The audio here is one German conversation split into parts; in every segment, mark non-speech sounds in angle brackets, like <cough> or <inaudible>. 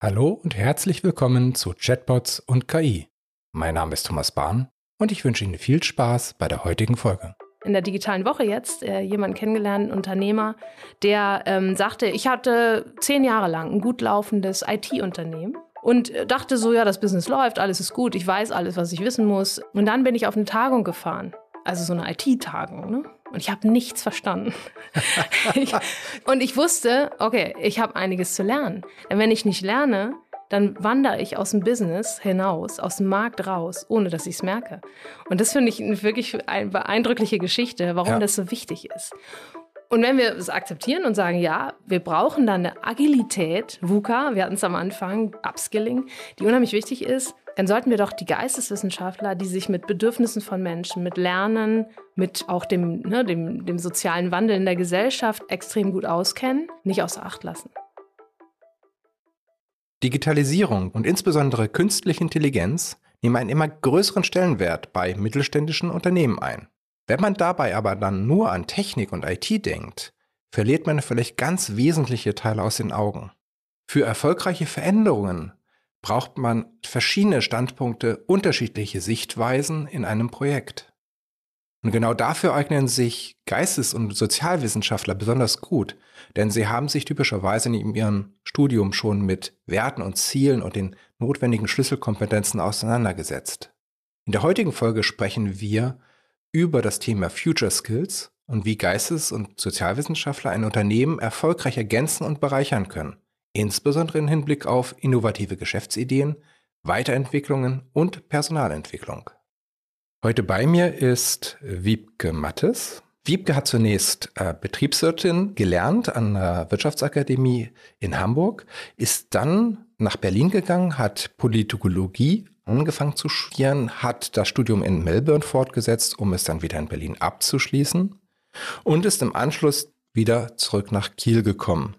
Hallo und herzlich willkommen zu Chatbots und KI. Mein Name ist Thomas Bahn und ich wünsche Ihnen viel Spaß bei der heutigen Folge. In der digitalen Woche jetzt äh, jemanden kennengelernt, einen Unternehmer, der ähm, sagte, ich hatte zehn Jahre lang ein gut laufendes IT-Unternehmen und dachte so, ja, das Business läuft, alles ist gut, ich weiß alles, was ich wissen muss. Und dann bin ich auf eine Tagung gefahren, also so eine IT-Tagung. Ne? Und ich habe nichts verstanden. ich, und ich wusste, okay, ich habe einiges zu lernen. Denn wenn ich nicht lerne, dann wandere ich aus dem Business hinaus, aus dem Markt raus, ohne dass ich es merke. Und das finde ich wirklich eine beeindruckliche Geschichte, warum ja. das so wichtig ist. Und wenn wir es akzeptieren und sagen, ja, wir brauchen dann eine Agilität, VUCA, wir hatten es am Anfang, Upskilling, die unheimlich wichtig ist, dann sollten wir doch die Geisteswissenschaftler, die sich mit Bedürfnissen von Menschen, mit Lernen, mit auch dem, ne, dem, dem sozialen Wandel in der Gesellschaft extrem gut auskennen, nicht außer Acht lassen. Digitalisierung und insbesondere künstliche Intelligenz nehmen einen immer größeren Stellenwert bei mittelständischen Unternehmen ein. Wenn man dabei aber dann nur an Technik und IT denkt, verliert man vielleicht ganz wesentliche Teile aus den Augen. Für erfolgreiche Veränderungen braucht man verschiedene Standpunkte, unterschiedliche Sichtweisen in einem Projekt. Und genau dafür eignen sich Geistes- und Sozialwissenschaftler besonders gut, denn sie haben sich typischerweise in ihrem Studium schon mit Werten und Zielen und den notwendigen Schlüsselkompetenzen auseinandergesetzt. In der heutigen Folge sprechen wir über das Thema Future Skills und wie Geistes- und Sozialwissenschaftler ein Unternehmen erfolgreich ergänzen und bereichern können, insbesondere im Hinblick auf innovative Geschäftsideen, Weiterentwicklungen und Personalentwicklung. Heute bei mir ist Wiebke Mattes. Wiebke hat zunächst äh, Betriebswirtin gelernt an der Wirtschaftsakademie in Hamburg, ist dann nach Berlin gegangen, hat Politologie angefangen zu studieren, hat das Studium in Melbourne fortgesetzt, um es dann wieder in Berlin abzuschließen und ist im Anschluss wieder zurück nach Kiel gekommen.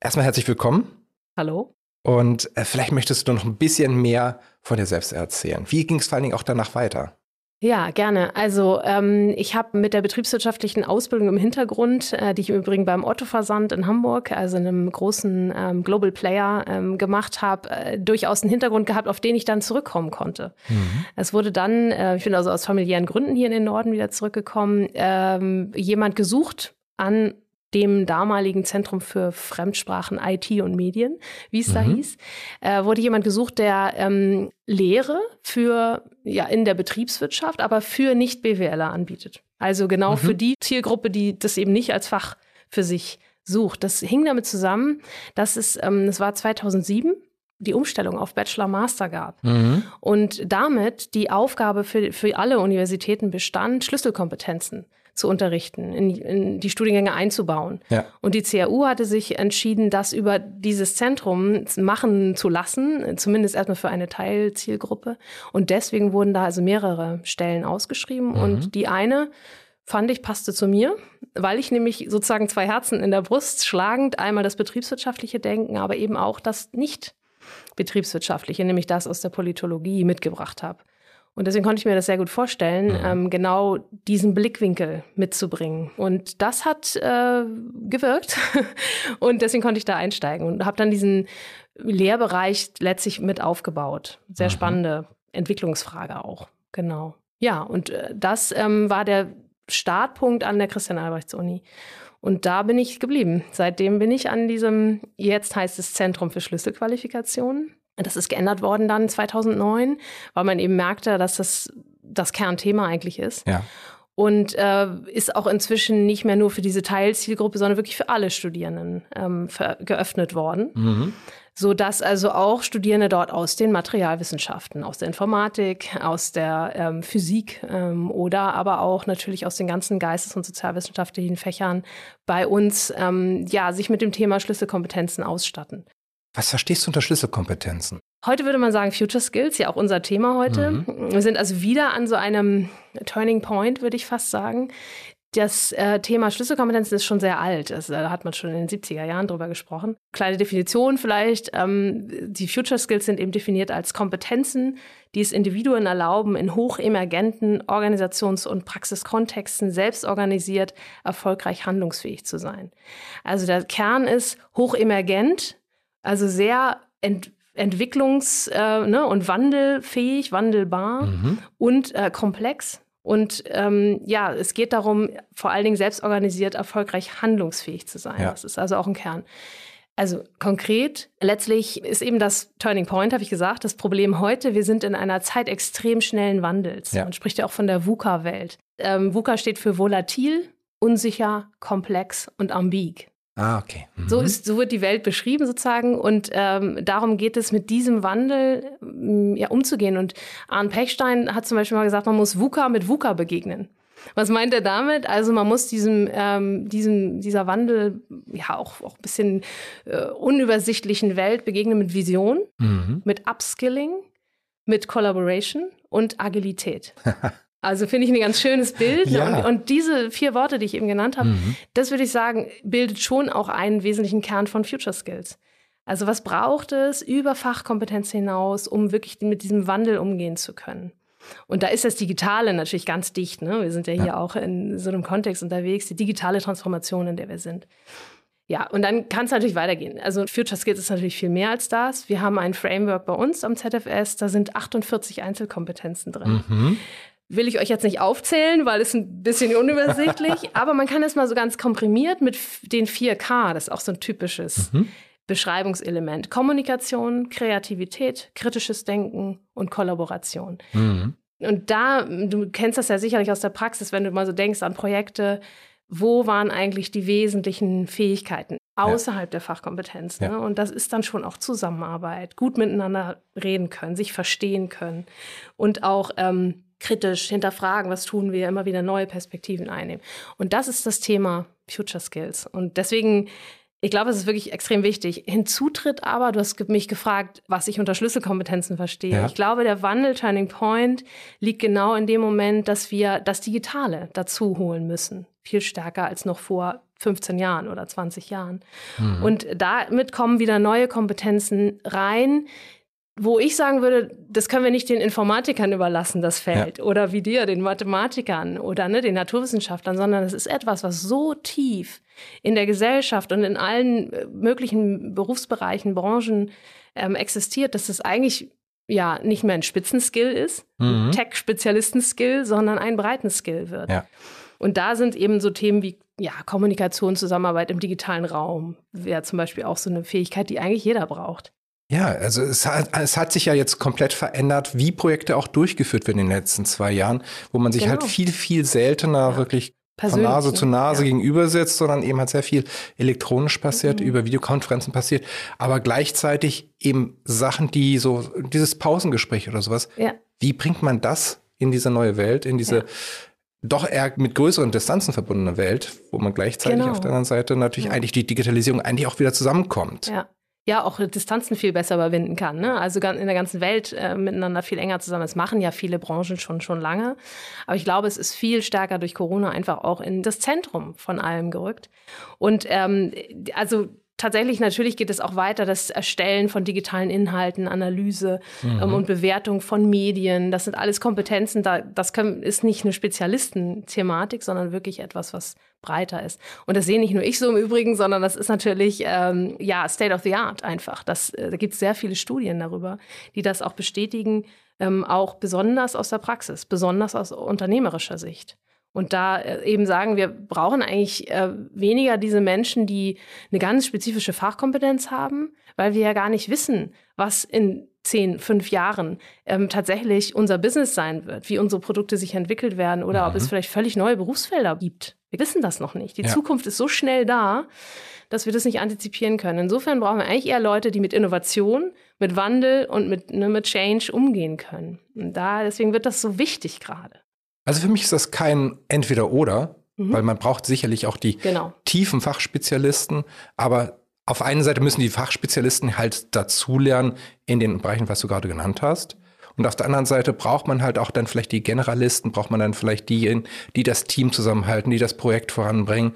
Erstmal herzlich willkommen. Hallo. Und äh, vielleicht möchtest du noch ein bisschen mehr von dir selbst erzählen. Wie ging es vor allen Dingen auch danach weiter? Ja, gerne. Also ähm, ich habe mit der betriebswirtschaftlichen Ausbildung im Hintergrund, äh, die ich im Übrigen beim Otto-Versand in Hamburg, also einem großen ähm, Global Player, ähm, gemacht habe, äh, durchaus einen Hintergrund gehabt, auf den ich dann zurückkommen konnte. Mhm. Es wurde dann, äh, ich bin also aus familiären Gründen hier in den Norden wieder zurückgekommen, ähm, jemand gesucht an dem damaligen Zentrum für Fremdsprachen, IT und Medien, wie es mhm. da hieß, äh, wurde jemand gesucht, der ähm, Lehre für ja in der Betriebswirtschaft, aber für Nicht-BWLer anbietet. Also genau mhm. für die Zielgruppe, die das eben nicht als Fach für sich sucht. Das hing damit zusammen, dass es, ähm, es war 2007 die Umstellung auf Bachelor-Master gab. Mhm. Und damit die Aufgabe für, für alle Universitäten bestand, Schlüsselkompetenzen zu unterrichten, in, in die Studiengänge einzubauen. Ja. Und die CAU hatte sich entschieden, das über dieses Zentrum machen zu lassen, zumindest erstmal für eine Teilzielgruppe. Und deswegen wurden da also mehrere Stellen ausgeschrieben. Mhm. Und die eine fand ich passte zu mir, weil ich nämlich sozusagen zwei Herzen in der Brust schlagend, einmal das betriebswirtschaftliche Denken, aber eben auch das nicht betriebswirtschaftliche, nämlich das aus der Politologie mitgebracht habe. Und deswegen konnte ich mir das sehr gut vorstellen, mhm. ähm, genau diesen Blickwinkel mitzubringen. Und das hat äh, gewirkt. <laughs> und deswegen konnte ich da einsteigen und habe dann diesen Lehrbereich letztlich mit aufgebaut. Sehr mhm. spannende Entwicklungsfrage auch. Genau. Ja, und äh, das ähm, war der Startpunkt an der Christian-Albrechts-Uni. Und da bin ich geblieben. Seitdem bin ich an diesem, jetzt heißt es Zentrum für Schlüsselqualifikationen das ist geändert worden dann 2009, weil man eben merkte, dass das das Kernthema eigentlich ist. Ja. Und äh, ist auch inzwischen nicht mehr nur für diese Teilzielgruppe, sondern wirklich für alle Studierenden ähm, geöffnet worden. Mhm. So dass also auch Studierende dort aus den Materialwissenschaften, aus der Informatik, aus der ähm, Physik ähm, oder aber auch natürlich aus den ganzen geistes- und sozialwissenschaftlichen Fächern bei uns ähm, ja sich mit dem Thema Schlüsselkompetenzen ausstatten. Was verstehst du unter Schlüsselkompetenzen? Heute würde man sagen Future Skills, ja auch unser Thema heute. Mhm. Wir sind also wieder an so einem Turning Point, würde ich fast sagen. Das äh, Thema Schlüsselkompetenzen ist schon sehr alt. Das, da hat man schon in den 70er Jahren drüber gesprochen. Kleine Definition vielleicht. Ähm, die Future Skills sind eben definiert als Kompetenzen, die es Individuen erlauben, in hochemergenten Organisations- und Praxiskontexten selbst organisiert erfolgreich handlungsfähig zu sein. Also der Kern ist hochemergent, Also sehr ent entwicklungs- äh, ne, und wandelfähig, wandelbar mhm. und äh, komplex. Und ähm, ja, es geht darum, vor allen Dingen selbstorganisiert, erfolgreich handlungsfähig zu sein. Ja. Das ist also auch ein Kern. Also konkret, letztlich ist eben das Turning Point, habe ich gesagt, das Problem heute, wir sind in einer Zeit extrem schnellen Wandels. Ja. Man spricht ja auch von der VUCA-Welt. Ähm, VUCA steht für volatil, unsicher, komplex und ambig. Ah, okay. Mhm. So, ist, so wird die Welt beschrieben sozusagen und ähm, darum geht es, mit diesem Wandel ähm, ja, umzugehen. Und Arne Pechstein hat zum Beispiel mal gesagt, man muss VUCA mit VUCA begegnen. Was meint er damit? Also man muss diesem, ähm, diesem, dieser Wandel ja auch, auch ein bisschen äh, unübersichtlichen Welt begegnen mit Vision, mhm. mit Upskilling, mit Collaboration und Agilität. <laughs> Also finde ich ein ganz schönes Bild. Ja. Und, und, diese vier Worte, die ich eben genannt habe, mhm. das würde ich sagen, bildet schon auch einen wesentlichen Kern von Future Skills. Also was braucht es über Fachkompetenz hinaus, um wirklich mit diesem Wandel umgehen zu können? Und da ist das Digitale natürlich ganz dicht. Ne? Wir sind ja hier ja. auch in so einem Kontext unterwegs, die digitale Transformation, in der wir sind. Ja, und dann kann es natürlich weitergehen. Also Future Skills ist natürlich viel mehr als das. Wir haben ein Framework bei uns am ZFS, da sind 48 Einzelkompetenzen drin. Mhm will ich euch jetzt nicht aufzählen, weil es ein bisschen unübersichtlich, <laughs> aber man kann es mal so ganz komprimiert mit den 4K, das ist auch so ein typisches mhm. Beschreibungselement. Kommunikation, Kreativität, kritisches Denken und Kollaboration. Mhm. Und da, du kennst das ja sicherlich aus der Praxis, wenn du mal so denkst an Projekte, wo waren eigentlich die wesentlichen Fähigkeiten außerhalb ja. der Fachkompetenz? Ne? Ja. Und das ist dann schon auch Zusammenarbeit, gut miteinander reden können, sich verstehen können und auch ähm, kritisch hinterfragen, was tun wir, immer wieder neue Perspektiven einnehmen. Und das ist das Thema Future Skills. Und deswegen, ich glaube, es ist wirklich extrem wichtig. Hinzutritt aber, du hast mich gefragt, was ich unter Schlüsselkompetenzen verstehe. Ja. Ich glaube, der Wandel Turning Point liegt genau in dem Moment, dass wir das Digitale dazu holen müssen. Viel stärker als noch vor 15 Jahren oder 20 Jahren. Mhm. Und damit kommen wieder neue Kompetenzen rein, wo ich sagen würde, das können wir nicht den Informatikern überlassen, das Feld, ja. oder wie dir, den Mathematikern oder ne, den Naturwissenschaftlern, sondern es ist etwas, was so tief in der Gesellschaft und in allen äh, möglichen Berufsbereichen, Branchen ähm, existiert, dass es eigentlich ja nicht mehr ein Spitzenskill ist, mhm. Tech-Spezialisten-Skill, sondern ein breiten Skill wird. Ja. Und da sind eben so Themen wie ja, Kommunikation, Zusammenarbeit im digitalen Raum, wäre zum Beispiel auch so eine Fähigkeit, die eigentlich jeder braucht. Ja, also es hat, es hat sich ja jetzt komplett verändert, wie Projekte auch durchgeführt werden in den letzten zwei Jahren, wo man sich halt genau. halt viel, viel seltener ja. wirklich von Nase zu Nase ja. gegenüber sitzt, sondern eben halt sehr viel elektronisch passiert, mhm. über Videokonferenzen passiert, aber gleichzeitig eben Sachen, die so, dieses Pausengespräch oder sowas, ja. wie bringt man das in diese neue Welt, in diese ja. doch eher mit größeren Distanzen verbundene Welt, wo man gleichzeitig genau. auf der anderen Seite natürlich eigentlich die Digitalisierung eigentlich auch wieder zusammenkommt. Ja ja auch Distanzen viel besser überwinden kann. Ne? Also in der ganzen Welt äh, miteinander viel enger zusammen. Das machen ja viele Branchen schon schon lange. Aber ich glaube, es ist viel stärker durch Corona einfach auch in das Zentrum von allem gerückt. Und ähm, also tatsächlich, natürlich geht es auch weiter, das Erstellen von digitalen Inhalten, Analyse mhm. ähm, und Bewertung von Medien. Das sind alles Kompetenzen. Da, das können, ist nicht eine Spezialistenthematik, sondern wirklich etwas, was breiter ist. Und das sehe nicht nur ich so im Übrigen, sondern das ist natürlich ähm, ja State of the Art einfach. Das, äh, da gibt es sehr viele Studien darüber, die das auch bestätigen, ähm, auch besonders aus der Praxis, besonders aus unternehmerischer Sicht. Und da äh, eben sagen, wir brauchen eigentlich äh, weniger diese Menschen, die eine ganz spezifische Fachkompetenz haben, weil wir ja gar nicht wissen, was in zehn, fünf Jahren ähm, tatsächlich unser Business sein wird, wie unsere Produkte sich entwickelt werden oder mhm. ob es mhm. vielleicht völlig neue Berufsfelder gibt. Wir wissen das noch nicht. Die ja. Zukunft ist so schnell da, dass wir das nicht antizipieren können. Insofern brauchen wir eigentlich eher Leute, die mit Innovation, mit Wandel und mit, ne, mit Change umgehen können. Und da, deswegen wird das so wichtig gerade. Also für mich ist das kein Entweder-Oder, mhm. weil man braucht sicherlich auch die genau. tiefen Fachspezialisten, aber auf einer Seite müssen die Fachspezialisten halt dazulernen in den Bereichen, was du gerade genannt hast. Und auf der anderen Seite braucht man halt auch dann vielleicht die Generalisten, braucht man dann vielleicht diejenigen, die das Team zusammenhalten, die das Projekt voranbringen.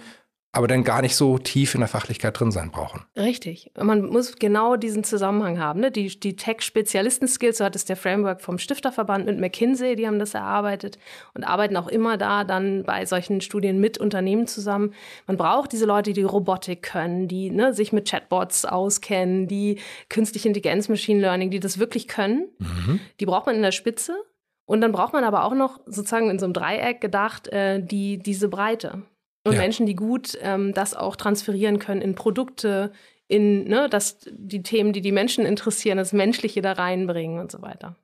Aber dann gar nicht so tief in der Fachlichkeit drin sein brauchen. Richtig. Man muss genau diesen Zusammenhang haben. Ne? Die, die Tech-Spezialisten-Skills, so hat es der Framework vom Stifterverband mit McKinsey, die haben das erarbeitet und arbeiten auch immer da dann bei solchen Studien mit Unternehmen zusammen. Man braucht diese Leute, die Robotik können, die ne, sich mit Chatbots auskennen, die künstliche Intelligenz, Machine Learning, die das wirklich können. Mhm. Die braucht man in der Spitze. Und dann braucht man aber auch noch sozusagen in so einem Dreieck gedacht, äh, die, diese Breite. Und ja. Menschen, die gut ähm, das auch transferieren können in Produkte, in ne, dass die Themen, die die Menschen interessieren, das Menschliche da reinbringen und so weiter.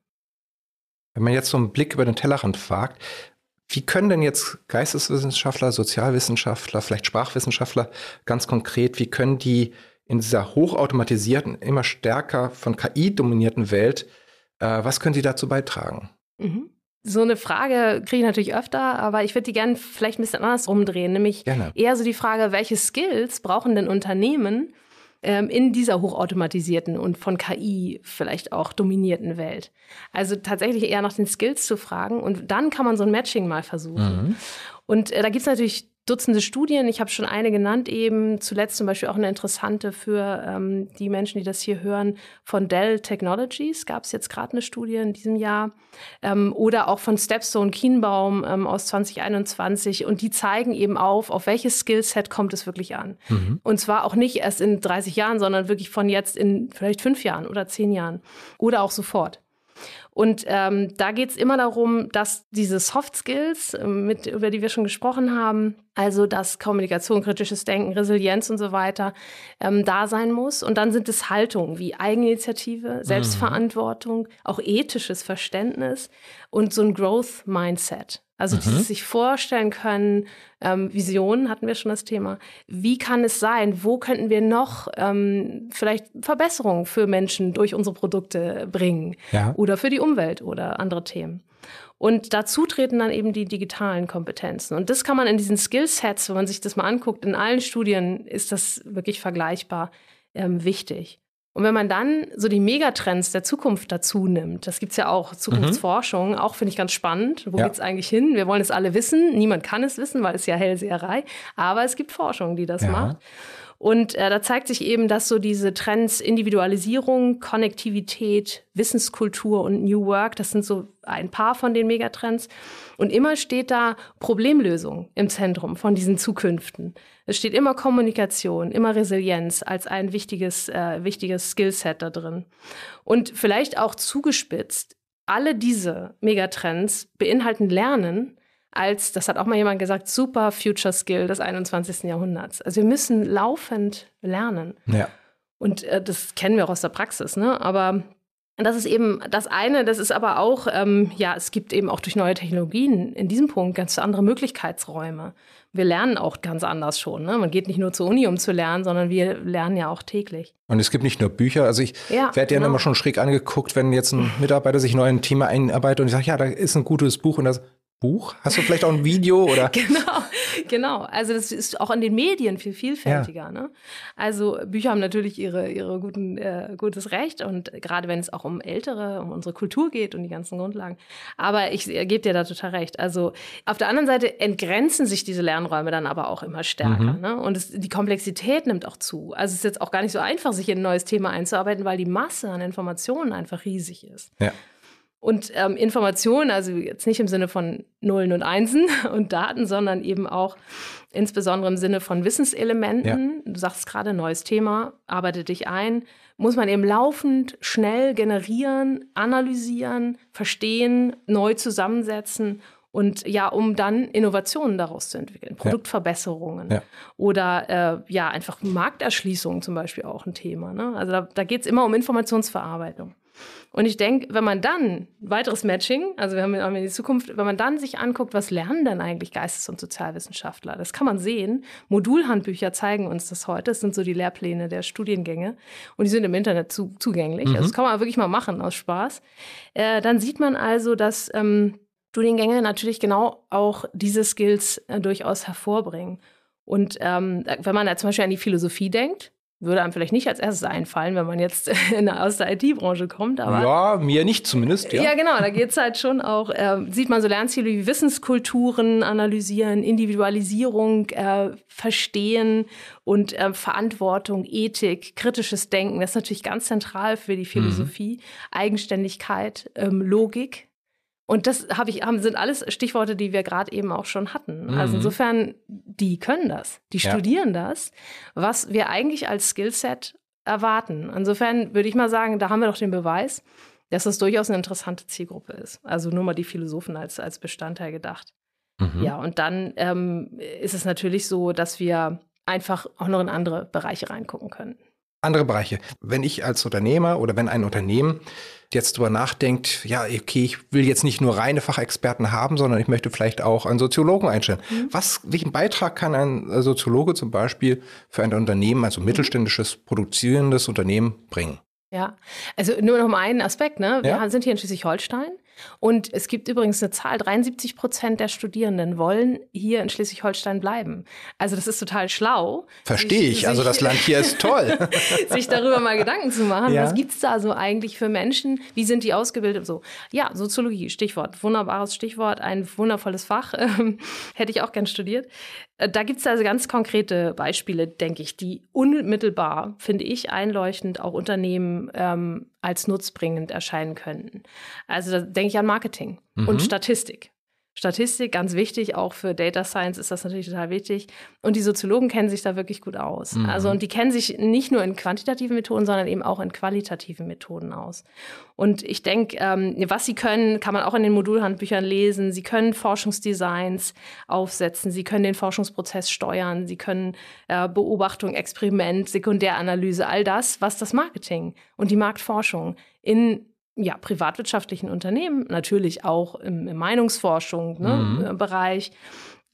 Wenn man jetzt so einen Blick über den Tellerrand wagt, wie können denn jetzt Geisteswissenschaftler, Sozialwissenschaftler, vielleicht Sprachwissenschaftler ganz konkret, wie können die in dieser hochautomatisierten, immer stärker von KI dominierten Welt, äh, was können sie dazu beitragen? Mhm. So eine Frage kriege ich natürlich öfter, aber ich würde die gerne vielleicht ein bisschen anders rumdrehen. Nämlich gerne. eher so die Frage, welche Skills brauchen denn Unternehmen ähm, in dieser hochautomatisierten und von KI vielleicht auch dominierten Welt? Also tatsächlich eher nach den Skills zu fragen und dann kann man so ein Matching mal versuchen. Mhm. Und äh, da gibt es natürlich Dutzende Studien. Ich habe schon eine genannt eben, zuletzt zum Beispiel auch eine interessante für ähm, die Menschen, die das hier hören, von Dell Technologies. Gab es jetzt gerade eine Studie in diesem Jahr. Ähm, oder auch von Stepstone Kienbaum ähm, aus 2021. Und die zeigen eben auf, auf welches Skillset kommt es wirklich an. Mhm. Und zwar auch nicht erst in 30 Jahren, sondern wirklich von jetzt in vielleicht fünf Jahren oder zehn Jahren. Oder auch sofort. Und ähm, da geht es immer darum, dass diese Soft Skills, ähm, mit, über die wir schon gesprochen haben, also dass Kommunikation, kritisches Denken, Resilienz und so weiter ähm, da sein muss. Und dann sind es Haltungen wie Eigeninitiative, mhm. Selbstverantwortung, mhm. auch ethisches Verständnis und so ein Growth Mindset. Also mhm. dieses sich vorstellen können, ähm, Visionen hatten wir schon das Thema. Wie kann es sein? Wo könnten wir noch ähm, vielleicht Verbesserungen für Menschen durch unsere Produkte bringen? Ja. Oder für die Umwelt oder andere Themen. Und dazu treten dann eben die digitalen Kompetenzen. Und das kann man in diesen Skillsets, wenn man sich das mal anguckt, in allen Studien ist das wirklich vergleichbar ähm, wichtig. Und wenn man dann so die Megatrends der Zukunft dazu nimmt, das gibt's ja auch, Zukunftsforschung, mhm. auch finde ich ganz spannend. Wo ja. geht's eigentlich hin? Wir wollen es alle wissen. Niemand kann es wissen, weil es ja Hellseherei. Aber es gibt Forschung, die das ja. macht. Und äh, da zeigt sich eben, dass so diese Trends Individualisierung, Konnektivität, Wissenskultur und New Work, das sind so ein paar von den Megatrends. Und immer steht da Problemlösung im Zentrum von diesen Zukünften. Es steht immer Kommunikation, immer Resilienz als ein wichtiges, äh, wichtiges Skillset da drin. Und vielleicht auch zugespitzt, alle diese Megatrends beinhalten Lernen, als, das hat auch mal jemand gesagt, super Future Skill des 21. Jahrhunderts. Also wir müssen laufend lernen. Ja. Und äh, das kennen wir auch aus der Praxis, ne? Aber das ist eben das eine, das ist aber auch, ähm, ja, es gibt eben auch durch neue Technologien in diesem Punkt ganz andere Möglichkeitsräume. Wir lernen auch ganz anders schon. Ne? Man geht nicht nur zur Uni, um zu lernen, sondern wir lernen ja auch täglich. Und es gibt nicht nur Bücher. Also ich ja, werde ja genau. immer schon schräg angeguckt, wenn jetzt ein Mitarbeiter sich neu in ein Thema einarbeitet und ich sage, ja, da ist ein gutes Buch und das Buch? Hast du vielleicht auch ein Video oder? <laughs> genau, genau. Also das ist auch in den Medien viel vielfältiger. Ja. Ne? Also Bücher haben natürlich ihre, ihre guten, äh, gutes Recht und gerade wenn es auch um ältere, um unsere Kultur geht und die ganzen Grundlagen. Aber ich gebe dir da total recht. Also auf der anderen Seite entgrenzen sich diese Lernräume dann aber auch immer stärker. Mhm. Ne? Und es, die Komplexität nimmt auch zu. Also es ist jetzt auch gar nicht so einfach, sich in ein neues Thema einzuarbeiten, weil die Masse an Informationen einfach riesig ist. Ja. Und ähm, Informationen, also jetzt nicht im Sinne von Nullen und Einsen <laughs> und Daten, sondern eben auch insbesondere im Sinne von Wissenselementen. Ja. Du sagst gerade, neues Thema, arbeite dich ein. Muss man eben laufend schnell generieren, analysieren, verstehen, neu zusammensetzen und ja, um dann Innovationen daraus zu entwickeln, Produktverbesserungen ja. Ja. oder äh, ja, einfach Markterschließung zum Beispiel auch ein Thema. Ne? Also da, da geht es immer um Informationsverarbeitung. Und ich denke, wenn man dann, weiteres Matching, also wir haben in die Zukunft, wenn man dann sich anguckt, was lernen denn eigentlich Geistes- und Sozialwissenschaftler? Das kann man sehen. Modulhandbücher zeigen uns das heute. Das sind so die Lehrpläne der Studiengänge. Und die sind im Internet zu, zugänglich. Mhm. Also das kann man wirklich mal machen aus Spaß. Äh, dann sieht man also, dass ähm, Studiengänge natürlich genau auch diese Skills äh, durchaus hervorbringen. Und ähm, wenn man da zum Beispiel an die Philosophie denkt, würde einem vielleicht nicht als erstes einfallen, wenn man jetzt <laughs> aus der IT-Branche kommt. Aber ja, mir nicht zumindest. Ja, ja genau. Da geht es halt schon auch, äh, sieht man so Lernziele wie Wissenskulturen analysieren, Individualisierung äh, verstehen und äh, Verantwortung, Ethik, kritisches Denken. Das ist natürlich ganz zentral für die Philosophie. Mhm. Eigenständigkeit, ähm, Logik. Und das habe ich, haben, sind alles Stichworte, die wir gerade eben auch schon hatten. Also mhm. Also insofern, die können das, die ja. studieren das, was wir eigentlich als Skillset erwarten. Insofern würde ich mal sagen, da haben wir doch den Beweis, dass das durchaus eine interessante Zielgruppe ist. Also nur mal die Philosophen als, als Bestandteil gedacht. Mhm. Ja, und dann ähm, ist es natürlich so, dass wir einfach auch noch in andere Bereiche reingucken können. Andere Bereiche. Wenn ich als Unternehmer oder wenn ein Unternehmen jetzt drüber nachdenkt, ja, okay, ich will jetzt nicht nur reine Fachexperten haben, sondern ich möchte vielleicht auch einen Soziologen einstellen. Mhm. Was, welchen Beitrag kann ein Soziologe zum Beispiel für ein Unternehmen, also mittelständisches, produzierendes Unternehmen bringen? Ja, also nur noch mal einen Aspekt, ne? Wir ja? sind hier in Schleswig-Holstein und es gibt übrigens eine Zahl, 73 Prozent der Studierenden wollen hier in Schleswig-Holstein bleiben. Also das ist total schlau. Verstehe ich, also das Land hier ist toll. <laughs> sich darüber mal Gedanken zu machen, ja. was gibt es da so eigentlich für Menschen, wie sind die ausgebildet so. Ja, Soziologie, Stichwort, wunderbares Stichwort, ein wundervolles Fach, <laughs> hätte ich auch gern studiert. Äh, da gibt es also ganz konkrete Beispiele, denke ich, die unmittelbar, finde ich, einleuchtend auch Unternehmen ähm, als nutzbringend erscheinen könnten. Also da denke ich an Marketing mhm. und Statistik. Statistik, ganz wichtig, auch für Data Science ist das natürlich total wichtig. Und die Soziologen kennen sich da wirklich gut aus. Mhm. Also, und die kennen sich nicht nur in quantitativen Methoden, sondern eben auch in qualitativen Methoden aus. Und ich denke, ähm, was sie können, kann man auch in den Modulhandbüchern lesen. Sie können Forschungsdesigns aufsetzen, sie können den Forschungsprozess steuern, sie können äh, Beobachtung, Experiment, Sekundäranalyse, all das, was das Marketing und die Marktforschung in ja, privatwirtschaftlichen Unternehmen, natürlich auch im, im Meinungsforschung ne, mhm. Äh, Bereich,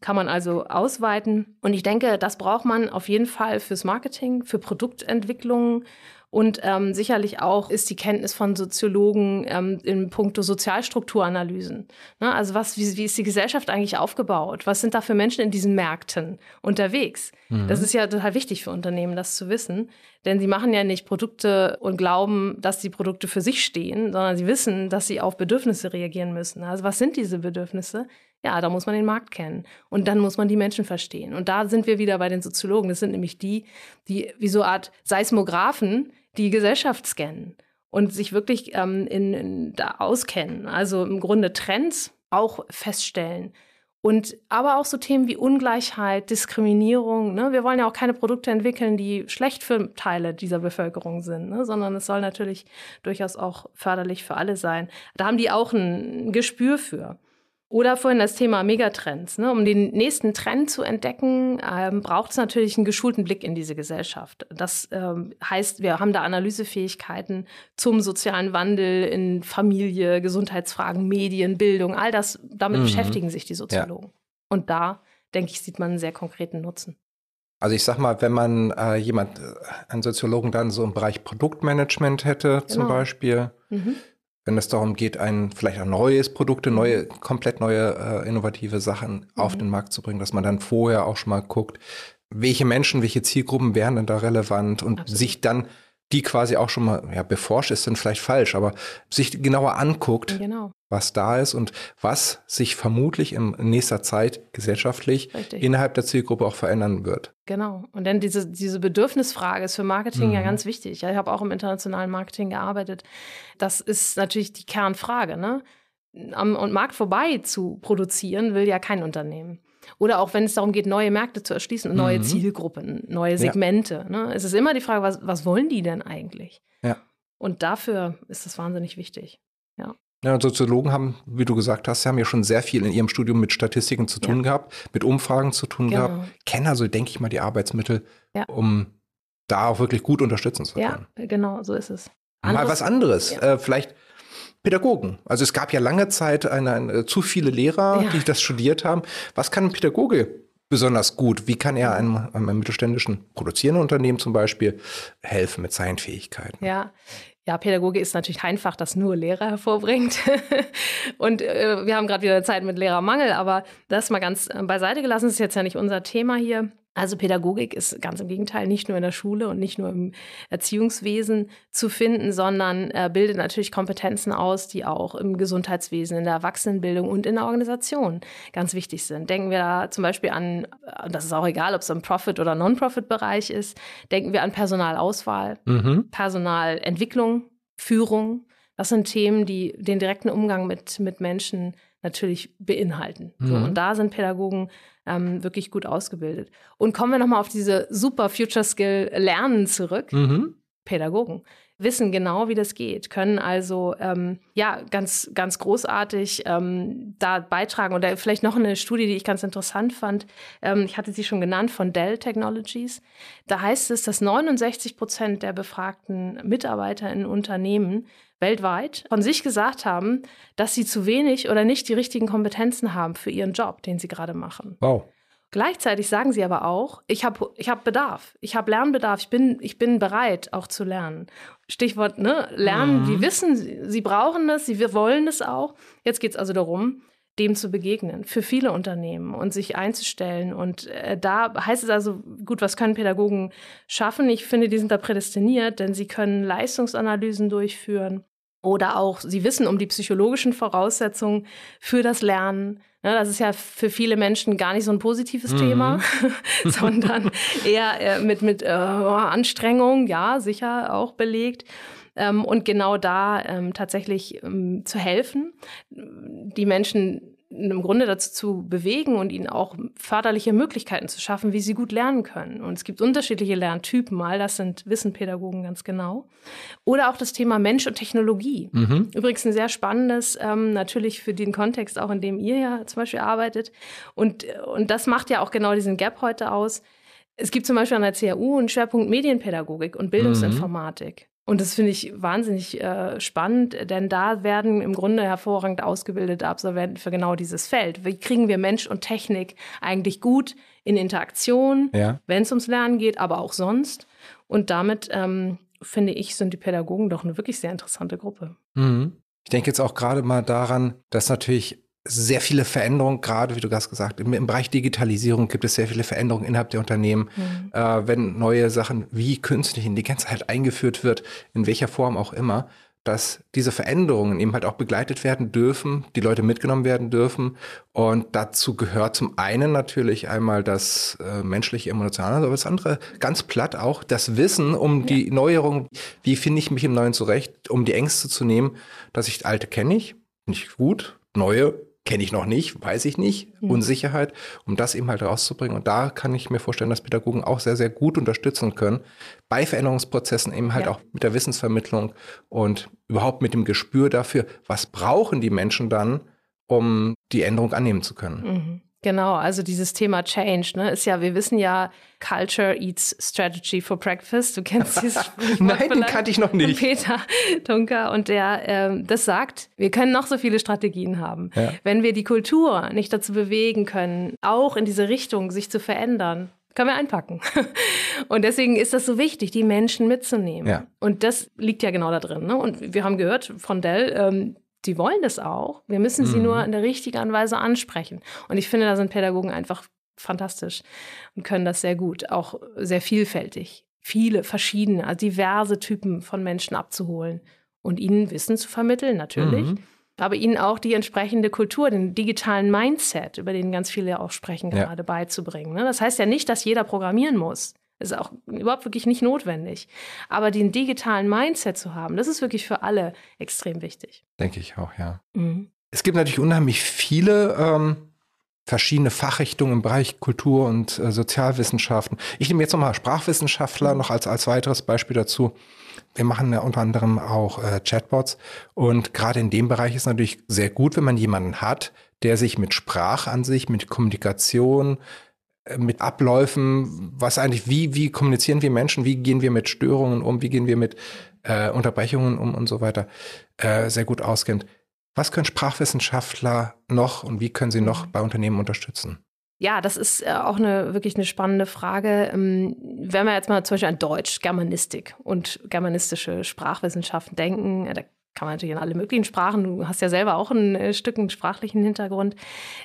kann man also ausweiten. Und ich denke, das braucht man auf jeden Fall fürs Marketing, für Produktentwicklung und ähm, sicherlich auch ist die Kenntnis von Soziologen ähm, in puncto Sozialstrukturanalysen. Ne? Also was, wie, wie ist die Gesellschaft eigentlich aufgebaut? Was sind da für Menschen in diesen Märkten unterwegs? Mhm. Das ist ja total wichtig für Unternehmen, das zu wissen. Denn sie machen ja nicht Produkte und glauben, dass die Produkte für sich stehen, sondern sie wissen, dass sie auf Bedürfnisse reagieren müssen. Also was sind diese Bedürfnisse? Ja, da muss man den Markt kennen. Und dann muss man die Menschen verstehen. Und da sind wir wieder bei den Soziologen. Das sind nämlich die, die wie so eine Art Seismographen die Gesellschaft scannen und sich wirklich ähm, in, in, da auskennen. Also im Grunde Trends auch feststellen. Und aber auch so Themen wie Ungleichheit, Diskriminierung. Ne? Wir wollen ja auch keine Produkte entwickeln, die schlecht für Teile dieser Bevölkerung sind, ne? sondern es soll natürlich durchaus auch förderlich für alle sein. Da haben die auch ein Gespür für. Oder vorhin das Thema Megatrends. Ne? Um den nächsten Trend zu entdecken, ähm, braucht es natürlich einen geschulten Blick in diese Gesellschaft. Das ähm, heißt, wir haben da Analysefähigkeiten zum sozialen Wandel in Familie, Gesundheitsfragen, Medien, Bildung, all das, damit mhm. beschäftigen sich die Soziologen. Ja. Und da, denke ich, sieht man einen sehr konkreten Nutzen. Also ich sag mal, wenn man äh, jemand, äh, einen Soziologen dann so im Bereich Produktmanagement hätte, genau. zum Beispiel, mhm wenn es darum geht, ein vielleicht ein neues Produkte, neue, komplett neue äh, innovative Sachen mhm. auf den Markt zu bringen, dass man dann vorher auch schon mal guckt, welche Menschen, welche Zielgruppen wären denn da relevant und Absolut. sich dann die quasi auch schon mal, ja, beforscht ist dann vielleicht falsch, aber sich genauer anguckt, genau. was da ist und was sich vermutlich in nächster Zeit gesellschaftlich Richtig. innerhalb der Zielgruppe auch verändern wird. Genau. Und dann diese, diese Bedürfnisfrage ist für Marketing mhm. ja ganz wichtig. ich habe auch im internationalen Marketing gearbeitet. Das ist natürlich die Kernfrage, ne? Am und Markt vorbei zu produzieren will ja kein Unternehmen. Oder auch wenn es darum geht, neue Märkte zu erschließen, neue mhm. Zielgruppen, neue Segmente. Ja. Ne? Es ist immer die Frage, was, was wollen die denn eigentlich? Ja. Und dafür ist das wahnsinnig wichtig. Ja. Ja, und Soziologen haben, wie du gesagt hast, haben ja schon sehr viel in ihrem Studium mit Statistiken zu tun ja. gehabt, mit Umfragen zu tun genau. gehabt, kennen also, denke ich mal, die Arbeitsmittel, ja. um da auch wirklich gut unterstützen zu können. Ja, genau, so ist es. Anderes, Mal was anderes. Ja. Äh, vielleicht Pädagogen. Also es gab ja lange Zeit eine, eine zu viele Lehrer, ja. die das studiert haben. Was kann ein Pädagoge besonders gut? Wie kann er einem, einem mittelständischen produzierenden Unternehmen zum Beispiel helfen mit seinen Fähigkeiten? Ja, ja, Pädagoge ist natürlich kein Fach, das nur Lehrer hervorbringt. <laughs> und äh, wir haben gerade wieder Zeit mit Lehrermangel, aber das mal ganz äh, beiseite gelassen, das ist jetzt ja nicht unser Thema hier. Also Pädagogik ist ganz im Gegenteil nicht nur in der Schule und nicht nur im Erziehungswesen zu finden, sondern äh, bildet natürlich Kompetenzen aus, die auch im Gesundheitswesen, in der Erwachsenenbildung und in der Organisation ganz wichtig sind. Denken wir da zum Beispiel an, und das ist auch egal, ob es im Profit- oder Non-Profit-Bereich ist, denken wir an Personalauswahl, mhm. Personalentwicklung, Führung. Das sind Themen, die den direkten Umgang mit, mit Menschen natürlich beinhalten. Mhm. So, und da sind Pädagogen ähm, wirklich gut ausgebildet. Und kommen wir nochmal auf diese super Future Skill Lernen zurück. Mhm. Pädagogen wissen genau, wie das geht, können also ähm, ja ganz ganz großartig ähm, da beitragen. Oder vielleicht noch eine Studie, die ich ganz interessant fand. Ähm, ich hatte sie schon genannt von Dell Technologies. Da heißt es, dass 69 Prozent der befragten Mitarbeiter in Unternehmen weltweit von sich gesagt haben, dass sie zu wenig oder nicht die richtigen Kompetenzen haben für ihren Job, den sie gerade machen. Wow. Gleichzeitig sagen sie aber auch, ich habe ich hab Bedarf, ich habe Lernbedarf, ich bin, ich bin bereit, auch zu lernen. Stichwort, ne, lernen, mhm. die wissen, sie, sie brauchen das, sie wollen es auch. Jetzt geht es also darum, dem zu begegnen, für viele Unternehmen und sich einzustellen. Und äh, da heißt es also, gut, was können Pädagogen schaffen? Ich finde, die sind da prädestiniert, denn sie können Leistungsanalysen durchführen oder auch, sie wissen um die psychologischen Voraussetzungen für das Lernen. Ja, das ist ja für viele Menschen gar nicht so ein positives mhm. Thema, <laughs> <laughs> sondern eher äh, mit, mit äh, Anstrengung, ja, sicher auch belegt. Ähm, und genau da ähm, tatsächlich ähm, zu helfen, die Menschen im Grunde dazu zu bewegen und ihnen auch förderliche Möglichkeiten zu schaffen, wie sie gut lernen können. Und es gibt unterschiedliche Lerntypen, mal das sind Wissenpädagogen ganz genau. Oder auch das Thema Mensch und Technologie. Mhm. Übrigens ein sehr spannendes, ähm, natürlich für den Kontext, auch in dem ihr ja zum Beispiel arbeitet. Und, und das macht ja auch genau diesen Gap heute aus. Es gibt zum Beispiel an der CAU einen Schwerpunkt Medienpädagogik und Bildungsinformatik. Mhm. Und das finde ich wahnsinnig äh, spannend, denn da werden im Grunde hervorragend ausgebildete Absolventen für genau dieses Feld. Wie kriegen wir Mensch und Technik eigentlich gut in Interaktion, ja. wenn es ums Lernen geht, aber auch sonst? Und damit ähm, finde ich, sind die Pädagogen doch eine wirklich sehr interessante Gruppe. Mhm. Ich denke jetzt auch gerade mal daran, dass natürlich sehr viele Veränderungen, gerade wie du gerade gesagt im, im Bereich Digitalisierung gibt es sehr viele Veränderungen innerhalb der Unternehmen. Mhm. Äh, wenn neue Sachen wie künstliche Intelligenz halt eingeführt wird, in welcher Form auch immer, dass diese Veränderungen eben halt auch begleitet werden dürfen, die Leute mitgenommen werden dürfen. Und dazu gehört zum einen natürlich einmal das äh, menschliche, emotionale, aber das andere ganz platt auch das Wissen um ja. die Neuerung. Wie finde ich mich im Neuen zurecht, um die Ängste zu nehmen, dass ich alte kenne ich, nicht gut, neue kenne ich noch nicht, weiß ich nicht, mhm. Unsicherheit, um das eben halt rauszubringen. Und da kann ich mir vorstellen, dass Pädagogen auch sehr, sehr gut unterstützen können, bei Veränderungsprozessen eben halt ja. auch mit der Wissensvermittlung und überhaupt mit dem Gespür dafür, was brauchen die Menschen dann, um die Änderung annehmen zu können. Mhm. Genau, also dieses Thema Change, ne, ist ja, wir wissen ja, Culture eats Strategy for Breakfast. Du kennst dieses <laughs> Nein, den kannte ich noch nicht. Peter Tunker und der ähm, das sagt, wir können noch so viele Strategien haben. Ja. Wenn wir die Kultur nicht dazu bewegen können, auch in diese Richtung sich zu verändern, können wir einpacken. <laughs> Und deswegen ist das so wichtig, die Menschen mitzunehmen. Ja. Und das liegt ja genau da drin. Ne? Und wir haben gehört von Dell, ähm, die wollen das auch. Wir müssen sie mhm. nur in der richtigen Weise ansprechen. Und ich finde, da sind Pädagogen einfach fantastisch und können das sehr gut, auch sehr vielfältig. Viele verschiedene, also diverse Typen von Menschen abzuholen und ihnen Wissen zu vermitteln, natürlich. Mhm. Aber ihnen auch die entsprechende Kultur, den digitalen Mindset, über den ganz viele auch sprechen, ja. gerade beizubringen. Ne? Das heißt ja nicht, dass jeder programmieren muss. Ist auch überhaupt wirklich nicht notwendig. Aber den digitalen Mindset zu haben, das ist wirklich für alle extrem wichtig. Denke ich auch, ja. Mhm. Es gibt natürlich unheimlich viele ähm, verschiedene Fachrichtungen im Bereich Kultur und äh, Sozialwissenschaften. Ich nehme jetzt nochmal Sprachwissenschaftler noch als, als weiteres Beispiel dazu. Wir machen ja unter anderem auch äh, Chatbots. Und gerade in dem Bereich ist natürlich sehr gut, wenn man jemanden hat, der sich mit Sprache an sich, mit Kommunikation, mit Abläufen, was eigentlich, wie, wie kommunizieren wir Menschen, wie gehen wir mit Störungen um, wie gehen wir mit äh, Unterbrechungen um und so weiter, äh, sehr gut auskennt. Was können Sprachwissenschaftler noch und wie können sie noch bei Unternehmen unterstützen? Ja, das ist äh, auch eine wirklich eine spannende Frage. Ähm, wenn wir jetzt mal zum Beispiel an Deutsch, Germanistik und germanistische Sprachwissenschaften denken, da kann man natürlich in alle möglichen Sprachen, du hast ja selber auch ein äh, Stück einen sprachlichen Hintergrund,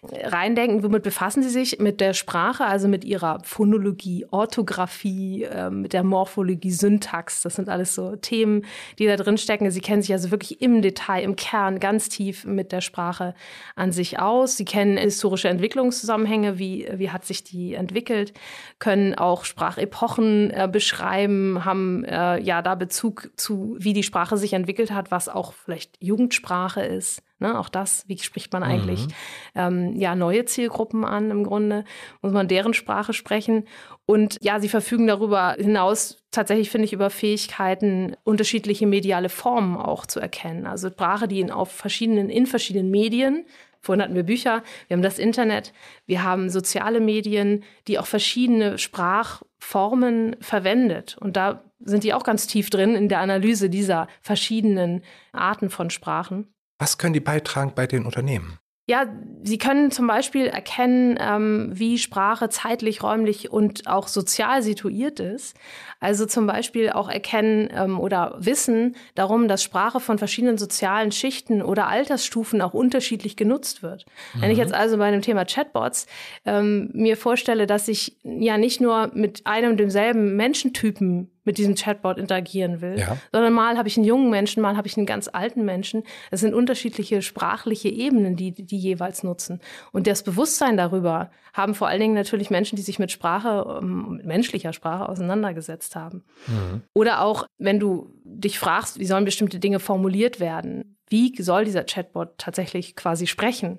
reindenken. Womit befassen Sie sich? Mit der Sprache, also mit Ihrer Phonologie, Orthographie, äh, mit der Morphologie, Syntax. Das sind alles so Themen, die da drin stecken. Sie kennen sich also wirklich im Detail, im Kern, ganz tief mit der Sprache an sich aus. Sie kennen historische Entwicklungszusammenhänge, wie, wie hat sich die entwickelt, können auch Sprachepochen äh, beschreiben, haben äh, ja da Bezug zu, wie die Sprache sich entwickelt hat, was auch vielleicht Jugendsprache ist. Ne, auch das, wie spricht man eigentlich mhm. ähm, ja neue Zielgruppen an im Grunde, muss man deren Sprache sprechen. Und ja, sie verfügen darüber hinaus tatsächlich, finde ich, über Fähigkeiten, unterschiedliche mediale Formen auch zu erkennen. Also Sprache, die in, auf verschiedenen, in verschiedenen Medien Vorhin hatten wir Bücher, wir haben das Internet, wir haben soziale Medien, die auch verschiedene Sprachformen verwendet. Und da sind die auch ganz tief drin in der Analyse dieser verschiedenen Arten von Sprachen. Was können die beitragen bei den Unternehmen? Ja, Sie können zum Beispiel erkennen, ähm, wie Sprache zeitlich, räumlich und auch sozial situiert ist. Also zum Beispiel auch erkennen ähm, oder wissen darum, dass Sprache von verschiedenen sozialen Schichten oder Altersstufen auch unterschiedlich genutzt wird. Mhm. Wenn ich mhm. jetzt also bei dem Thema Chatbots ähm, mir vorstelle, dass ich ja nicht nur mit einem und demselben Menschentypen mit diesem Chatbot interagieren will, ja. sondern mal habe ich einen jungen Menschen, mal habe ich einen ganz alten Menschen. Es sind unterschiedliche sprachliche Ebenen, die die jeweils nutzen. Und das Bewusstsein darüber haben vor allen Dingen natürlich Menschen, die sich mit Sprache, ähm, mit menschlicher Sprache auseinandergesetzt haben. Mhm. Oder auch, wenn du dich fragst, wie sollen bestimmte Dinge formuliert werden? Wie soll dieser Chatbot tatsächlich quasi sprechen?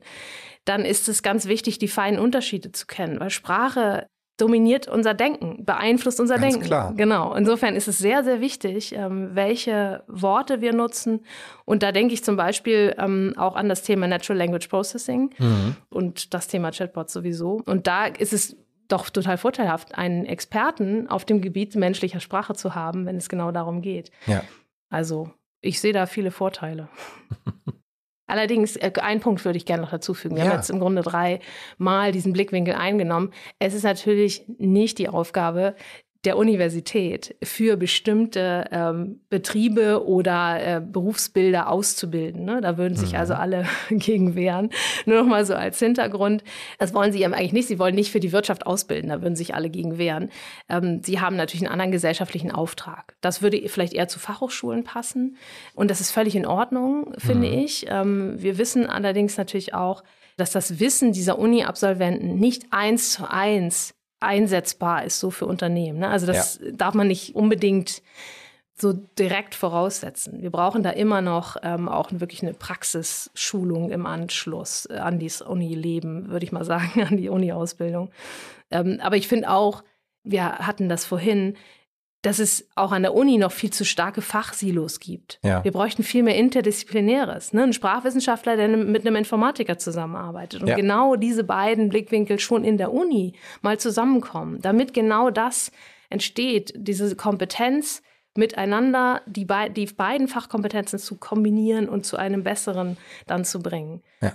dann ist es ganz wichtig, die feinen Unterschiede zu kennen, weil Sprache dominiert unser Denken, beeinflusst unser Ganz Denken. Klar. Genau. Insofern ist es sehr, sehr wichtig, ähm, welche Worte wir nutzen. Und da denke ich zum Beispiel ähm, auch an das Thema Natural Language Processing mhm. und das Thema Chatbot sowieso. Und da ist es doch total vorteilhaft, einen Experten auf dem Gebiet menschlicher Sprache zu haben, wenn es genau darum geht. Ja. Also ich sehe da viele Vorteile. <laughs> Allerdings, äh, einen Punkt würde ich gerne noch dazu fügen. Wir ja. haben jetzt im Grunde drei Mal diesen Blickwinkel eingenommen. Es ist natürlich nicht die Aufgabe, der Universität für bestimmte ähm, Betriebe oder äh, Berufsbilder auszubilden. Ne? Da würden sich mhm. also alle <laughs> gegen wehren. Nur noch mal so als Hintergrund. Das wollen sie eben eigentlich nicht. Sie wollen nicht für die Wirtschaft ausbilden. Da würden sich alle gegen wehren. Ähm, sie haben natürlich einen anderen gesellschaftlichen Auftrag. Das würde vielleicht eher zu Fachhochschulen passen. Und das ist völlig in Ordnung, finde mhm. ich. Ähm, wir wissen allerdings natürlich auch, dass das Wissen dieser Uni-Absolventen nicht eins zu eins einsetzbar ist so für Unternehmen. Ne? Also das ja. darf man nicht unbedingt so direkt voraussetzen. Wir brauchen da immer noch ähm, auch wirklich eine Praxisschulung im Anschluss äh, an dieses Uni-Leben, würde ich mal <laughs> sagen, an die Uni-Ausbildung. Ähm, aber ich finde auch, wir hatten das vorhin, dass es auch an der Uni noch viel zu starke Fachsilos gibt. Ja. Wir bräuchten viel mehr Interdisziplinäres. Ne? Ein Sprachwissenschaftler, der mit einem Informatiker zusammenarbeitet. Und ja. genau diese beiden Blickwinkel schon in der Uni mal zusammenkommen, damit genau das entsteht, diese Kompetenz miteinander, die, be die beiden Fachkompetenzen zu kombinieren und zu einem besseren dann zu bringen. Ja.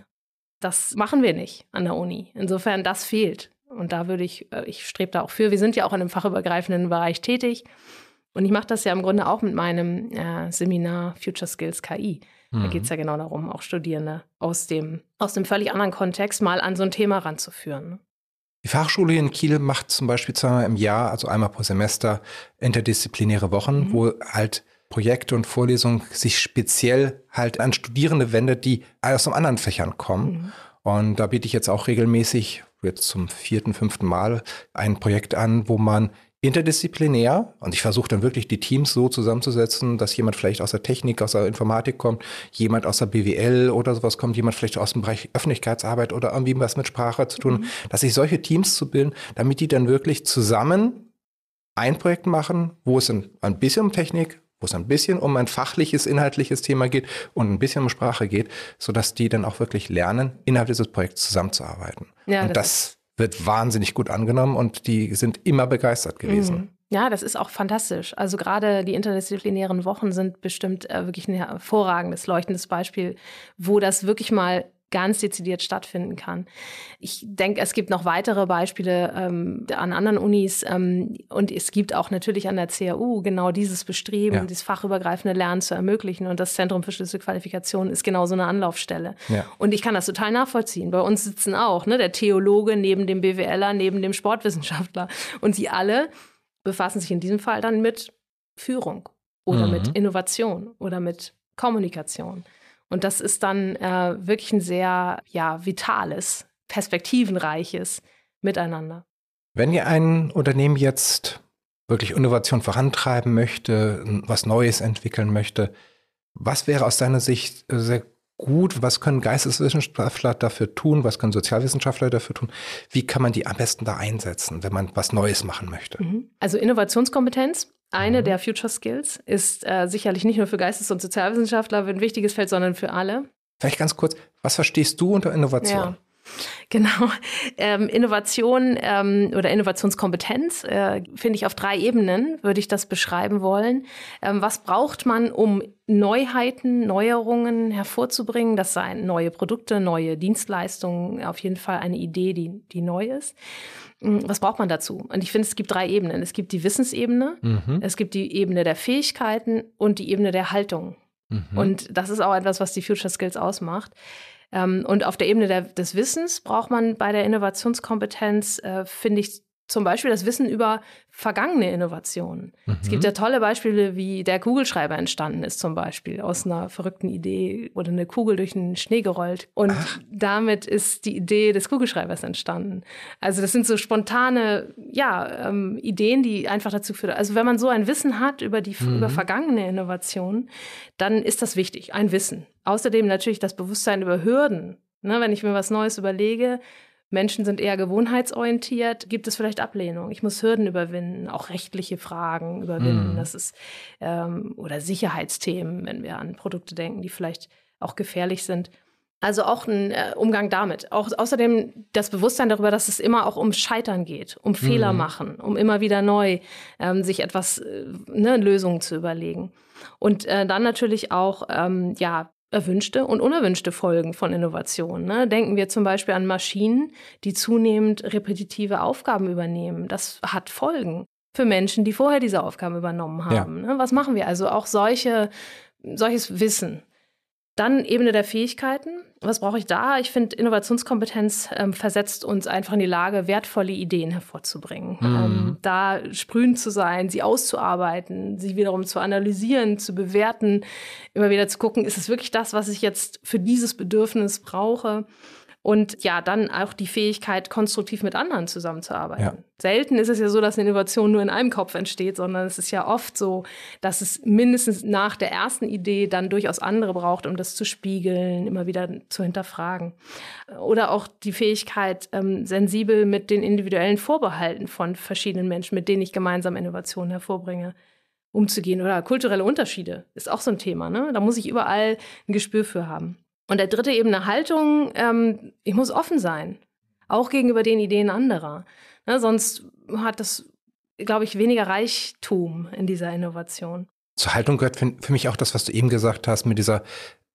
Das machen wir nicht an der Uni. Insofern, das fehlt. Und da würde ich, äh, ich strebe da auch für. Wir sind ja auch in einem fachübergreifenden Bereich tätig. Und ich mache das ja im Grunde auch mit meinem äh, Seminar Future Skills KI. Mhm. Da geht es ja genau darum, auch Studierende aus dem, aus dem völlig anderen Kontext mal an so ein Thema ranzuführen. Ne? Die Fachschule in Kiel macht zum Beispiel zweimal im Jahr, also einmal pro Semester, interdisziplinäre Wochen, mhm. wo halt Projekte und Vorlesungen sich speziell halt an Studierende wendet, die aus anderen Fächern kommen. Mhm. Und da biete ich jetzt auch regelmäßig jetzt zum vierten, fünften Mal ein Projekt an, wo man interdisziplinär und ich versuche dann wirklich die Teams so zusammenzusetzen, dass jemand vielleicht aus der Technik, aus der Informatik kommt, jemand aus der BWL oder sowas kommt, jemand vielleicht aus dem Bereich Öffentlichkeitsarbeit oder irgendwie was mit Sprache zu tun, mhm. dass sich solche Teams zu bilden, damit die dann wirklich zusammen ein Projekt machen, wo es ein, ein bisschen um Technik, wo es ein bisschen um ein fachliches, inhaltliches Thema geht und ein bisschen um Sprache geht, sodass die dann auch wirklich lernen, innerhalb dieses Projekts zusammenzuarbeiten. Ja, und das, das wird wahnsinnig gut angenommen und die sind immer begeistert gewesen. Mhm. Ja, das ist auch fantastisch. Also gerade die interdisziplinären Wochen sind bestimmt äh, wirklich ein hervorragendes, leuchtendes Beispiel, wo das wirklich mal ganz dezidiert stattfinden kann. Ich denke, es gibt noch weitere Beispiele ähm, an anderen Unis ähm, und es gibt auch natürlich an der CAU genau dieses Bestreben, ja. dieses fachübergreifende Lernen zu ermöglichen und das Zentrum für Schlüsselqualifikation ist genau so eine Anlaufstelle. Ja. Und ich kann das total nachvollziehen. Bei uns sitzen auch ne, der Theologe neben dem BWLer, neben dem Sportwissenschaftler und sie alle befassen sich in diesem Fall dann mit Führung oder mhm. mit Innovation oder mit Kommunikation. Und das ist dann äh, wirklich ein sehr ja, vitales, perspektivenreiches Miteinander. Wenn ihr ein Unternehmen jetzt wirklich Innovation vorantreiben möchte, was Neues entwickeln möchte, was wäre aus deiner Sicht sehr gut? Was können Geisteswissenschaftler dafür tun? Was können Sozialwissenschaftler dafür tun? Wie kann man die am besten da einsetzen, wenn man was Neues machen möchte? Mhm. Also Innovationskompetenz eine mhm. der Future Skills ist äh, sicherlich nicht nur für Geistes- und Sozialwissenschaftler ein wichtiges Feld, sondern für alle. Vielleicht ganz kurz, was verstehst du unter Innovation? Ja. <laughs> Genau. Ähm, Innovation ähm, oder Innovationskompetenz äh, finde ich auf drei Ebenen, würde ich das beschreiben wollen. Ähm, was braucht man, um Neuheiten, Neuerungen hervorzubringen? Das seien neue Produkte, neue Dienstleistungen, auf jeden Fall eine Idee, die, die neu ist. Hm, was braucht man dazu? Und ich finde, es gibt drei Ebenen. Es gibt die Wissensebene, mhm. es gibt die Ebene der Fähigkeiten und die Ebene der Haltung. Mhm. Und das ist auch etwas, was die Future Skills ausmacht. Ähm, und auf der Ebene der, des Wissens braucht man bei der Innovationskompetenz, äh, finde ich, zum Beispiel das Wissen über vergangene Innovationen. Mhm. Es gibt mhm. ja tolle Beispiele, wie der Kugelschreiber entstanden ist, zum Beispiel aus einer verrückten Idee, wurde eine Kugel durch den Schnee gerollt. Und Ach. damit ist die Idee des Kugelschreibers entstanden. Also das sind so spontane, ja, ähm, Ideen, die einfach dazu führen. Also wenn man so ein Wissen hat über die mhm. über vergangene Innovationen, dann ist das wichtig, ein Wissen. Außerdem natürlich das Bewusstsein über Hürden. Ne, wenn ich mir was Neues überlege, Menschen sind eher gewohnheitsorientiert. Gibt es vielleicht Ablehnung? Ich muss Hürden überwinden, auch rechtliche Fragen überwinden. Mm. Das ist ähm, oder Sicherheitsthemen, wenn wir an Produkte denken, die vielleicht auch gefährlich sind. Also auch ein äh, Umgang damit. Auch außerdem das Bewusstsein darüber, dass es immer auch um Scheitern geht, um Fehler mhm. machen, um immer wieder neu ähm, sich etwas, äh, ne, Lösungen zu überlegen. Und äh, dann natürlich auch ähm, ja erwünschte und unerwünschte Folgen von Innovation. Ne? Denken wir zum Beispiel an Maschinen, die zunehmend repetitive Aufgaben übernehmen. Das hat Folgen für Menschen, die vorher diese Aufgaben übernommen haben. Ja. Ne? Was machen wir also? Auch solche, solches Wissen dann Ebene der Fähigkeiten. Was brauche ich da? Ich finde, Innovationskompetenz ähm, versetzt uns einfach in die Lage, wertvolle Ideen hervorzubringen. Mhm. Ähm, da sprühend zu sein, sie auszuarbeiten, sie wiederum zu analysieren, zu bewerten, immer wieder zu gucken, ist es wirklich das, was ich jetzt für dieses Bedürfnis brauche? Und ja, dann auch die Fähigkeit, konstruktiv mit anderen zusammenzuarbeiten. Ja. Selten ist es ja so, dass eine Innovation nur in einem Kopf entsteht, sondern es ist ja oft so, dass es mindestens nach der ersten Idee dann durchaus andere braucht, um das zu spiegeln, immer wieder zu hinterfragen. Oder auch die Fähigkeit, ähm, sensibel mit den individuellen Vorbehalten von verschiedenen Menschen, mit denen ich gemeinsam Innovationen hervorbringe umzugehen oder kulturelle Unterschiede ist auch so ein Thema. Ne? Da muss ich überall ein Gespür für haben. Und der dritte Ebene Haltung, ähm, ich muss offen sein, auch gegenüber den Ideen anderer. Ne, sonst hat das, glaube ich, weniger Reichtum in dieser Innovation. Zur Haltung gehört für, für mich auch das, was du eben gesagt hast, mit dieser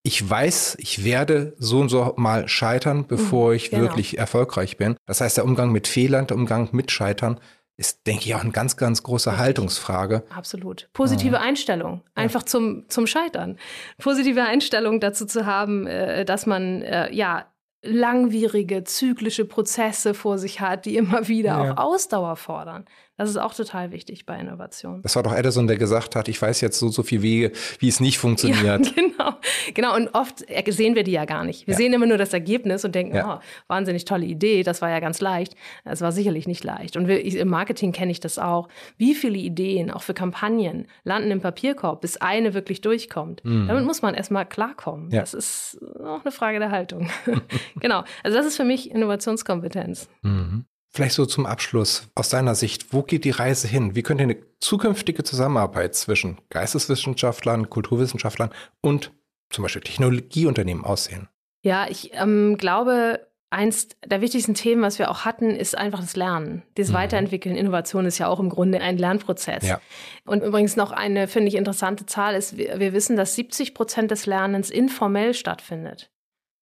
ich weiß, ich werde so und so mal scheitern, bevor mhm, ich genau. wirklich erfolgreich bin. Das heißt, der Umgang mit Fehlern, der Umgang mit Scheitern ist, denke ich, auch eine ganz, ganz große Richtig. Haltungsfrage. Absolut. Positive ja. Einstellung, einfach ja. zum, zum Scheitern. Positive Einstellung dazu zu haben, äh, dass man äh, ja langwierige, zyklische Prozesse vor sich hat, die immer wieder ja. auch Ausdauer fordern. Das ist auch total wichtig bei Innovation. Das war doch Edison, der gesagt hat, ich weiß jetzt so, so viel Wege, wie es nicht funktioniert. Ja, <laughs> genau, genau. Und oft sehen wir die ja gar nicht. Wir ja. sehen immer nur das Ergebnis und denken, ja. oh, wahnsinnig tolle Idee, das war ja ganz leicht. Es war sicherlich nicht leicht. Und wir, im Marketing kenne ich das auch. Wie viele Ideen, auch für Kampagnen, landen im Papierkorb, bis eine wirklich durchkommt. Mhm. Damit muss man erstmal klarkommen. Das ist auch eine Frage der Haltung. <laughs> genau. Also das ist für mich Innovationskompetenz. Mhm. Vielleicht so zum Abschluss aus deiner Sicht, wo geht die Reise hin? Wie könnte eine zukünftige Zusammenarbeit zwischen Geisteswissenschaftlern, Kulturwissenschaftlern und zum Beispiel Technologieunternehmen aussehen? Ja, ich ähm, glaube, eins der wichtigsten Themen, was wir auch hatten, ist einfach das Lernen. Das mhm. Weiterentwickeln, Innovation ist ja auch im Grunde ein Lernprozess. Ja. Und übrigens noch eine, finde ich, interessante Zahl ist, wir, wir wissen, dass 70 Prozent des Lernens informell stattfindet.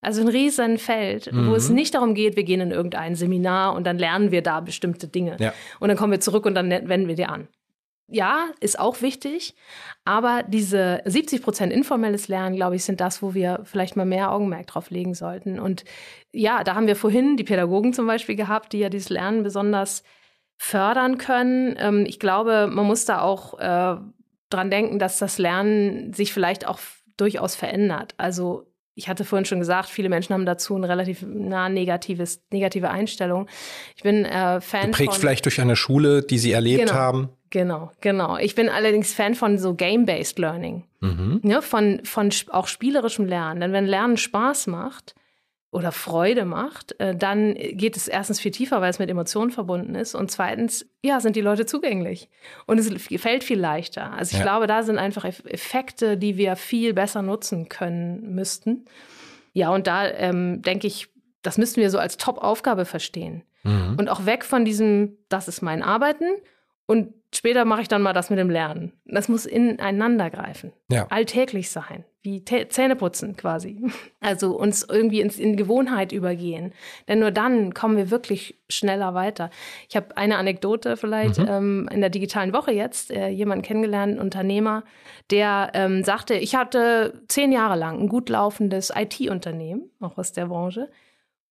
Also ein riesen Feld, mhm. wo es mhm. nicht darum geht, wir gehen in irgendein Seminar und dann lernen wir da bestimmte Dinge. Ja. Und dann kommen wir zurück und dann wenden wir dir an. Ja, ist auch wichtig, aber diese 70 Prozent informelles Lernen, glaube ich, sind das, wo wir vielleicht mal mehr Augenmerk drauf legen sollten. Und ja, da haben wir vorhin die Pädagogen zum Beispiel gehabt, die ja dieses Lernen besonders fördern können. Ähm, ich glaube, man muss da auch äh, dran denken, dass das Lernen sich vielleicht auch durchaus verändert. Also ich hatte vorhin schon gesagt, viele Menschen haben dazu eine relativ nah negatives, negative Einstellung. Ich bin äh, Fan Geprägt von, vielleicht durch eine Schule, die sie erlebt genau, haben. Genau, genau. Ich bin allerdings Fan von so Game-Based Learning. Mhm. Ja, von, von auch spielerischem Lernen. Denn wenn Lernen Spaß macht, oder Freude macht, äh, dann geht es erstens viel tiefer, weil es mit Emotionen verbunden ist. Und zweitens, ja, sind die Leute zugänglich. Und es fällt viel leichter. Also ich ja. glaube, da sind einfach Effekte, die wir viel besser nutzen können müssten. Ja, und da ähm, denke ich, das müssten wir so als Top-Aufgabe verstehen. Mhm. Und auch weg von diesem, das ist mein Arbeiten und später mache ich dann mal das mit dem Lernen. Das muss ineinander greifen. Ja. Alltäglich sein. Wie Zähne putzen quasi. <laughs> Also uns irgendwie ins, in Gewohnheit übergehen. Denn nur dann kommen wir wirklich schneller weiter. Ich habe eine Anekdote vielleicht mhm. ähm, in der digitalen Woche jetzt, äh, jemanden kennengelernt, einen Unternehmer, der ähm, sagte, ich hatte zehn Jahre lang ein gut laufendes IT-Unternehmen, auch aus der Branche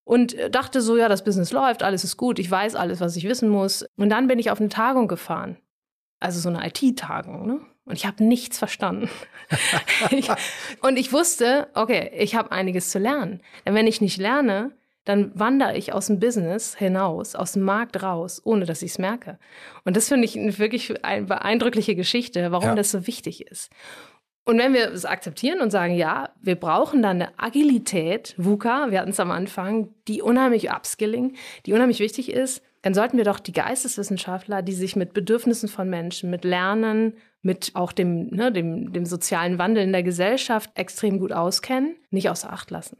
und äh, dachte so, ja, das Business läuft, alles ist gut, ich weiß alles, was ich wissen muss. Und dann bin ich auf eine Tagung gefahren, also so eine IT-Tagung, ne? Und ich habe nichts verstanden. <laughs> ich, und ich wusste, okay, ich habe einiges zu lernen. Denn wenn ich nicht lerne, dann wandere ich aus dem Business hinaus, aus dem Markt raus, ohne dass ich es merke. Und das finde ich eine wirklich eine beeindruckliche Geschichte, warum ja. das so wichtig ist. Und wenn wir es akzeptieren und sagen, ja, wir brauchen dann eine Agilität, VUCA, wir hatten es am Anfang, die unheimlich Upskilling, die unheimlich wichtig ist, dann sollten wir doch die Geisteswissenschaftler, die sich mit Bedürfnissen von Menschen, mit Lernen, mit auch dem, ne, dem, dem sozialen Wandel in der Gesellschaft extrem gut auskennen, nicht außer Acht lassen.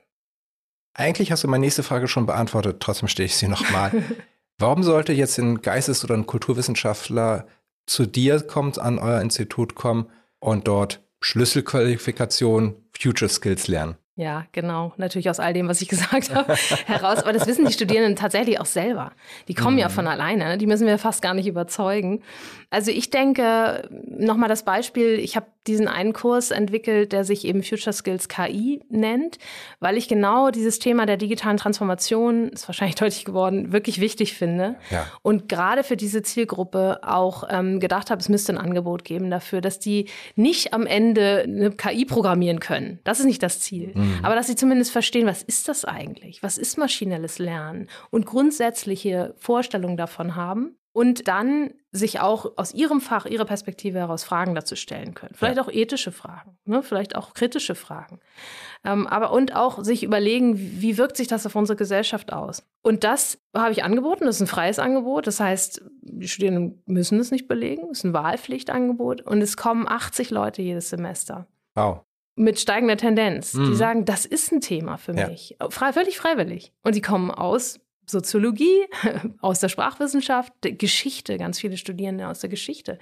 Eigentlich hast du meine nächste Frage schon beantwortet, trotzdem stelle ich sie nochmal. <laughs> Warum sollte jetzt ein Geistes- oder ein Kulturwissenschaftler zu dir kommen, an euer Institut kommen und dort Schlüsselqualifikation Future Skills lernen. Ja, genau. Natürlich aus all dem, was ich gesagt habe, <laughs> heraus. Aber das wissen die Studierenden tatsächlich auch selber. Die kommen mhm. ja von alleine. Die müssen wir fast gar nicht überzeugen. Also ich denke, nochmal das Beispiel, ich habe diesen einen Kurs entwickelt, der sich eben Future Skills KI nennt, weil ich genau dieses Thema der digitalen Transformation, ist wahrscheinlich <laughs> deutlich geworden, wirklich wichtig finde. Ja. Und gerade für diese Zielgruppe auch ähm, gedacht habe, es müsste ein Angebot geben dafür, dass die nicht am Ende eine KI programmieren können. Das ist nicht das Ziel. Mhm. Aber dass sie zumindest verstehen, was ist das eigentlich? Was ist maschinelles Lernen? Und grundsätzliche Vorstellungen davon haben und dann sich auch aus ihrem Fach, ihrer Perspektive heraus Fragen dazu stellen können. Vielleicht ja. auch ethische Fragen, ne? vielleicht auch kritische Fragen. Ähm, aber und auch sich überlegen, wie wirkt sich das auf unsere Gesellschaft aus? Und das habe ich angeboten, das ist ein freies Angebot. Das heißt, die Studierenden müssen es nicht belegen, es ist ein Wahlpflichtangebot und es kommen 80 Leute jedes Semester. Wow. Mit steigender Tendenz. Mhm. Die sagen, das ist ein Thema für ja. mich. Frei, völlig freiwillig. Und sie kommen aus Soziologie, <laughs> aus der Sprachwissenschaft, Geschichte, ganz viele Studierende aus der Geschichte,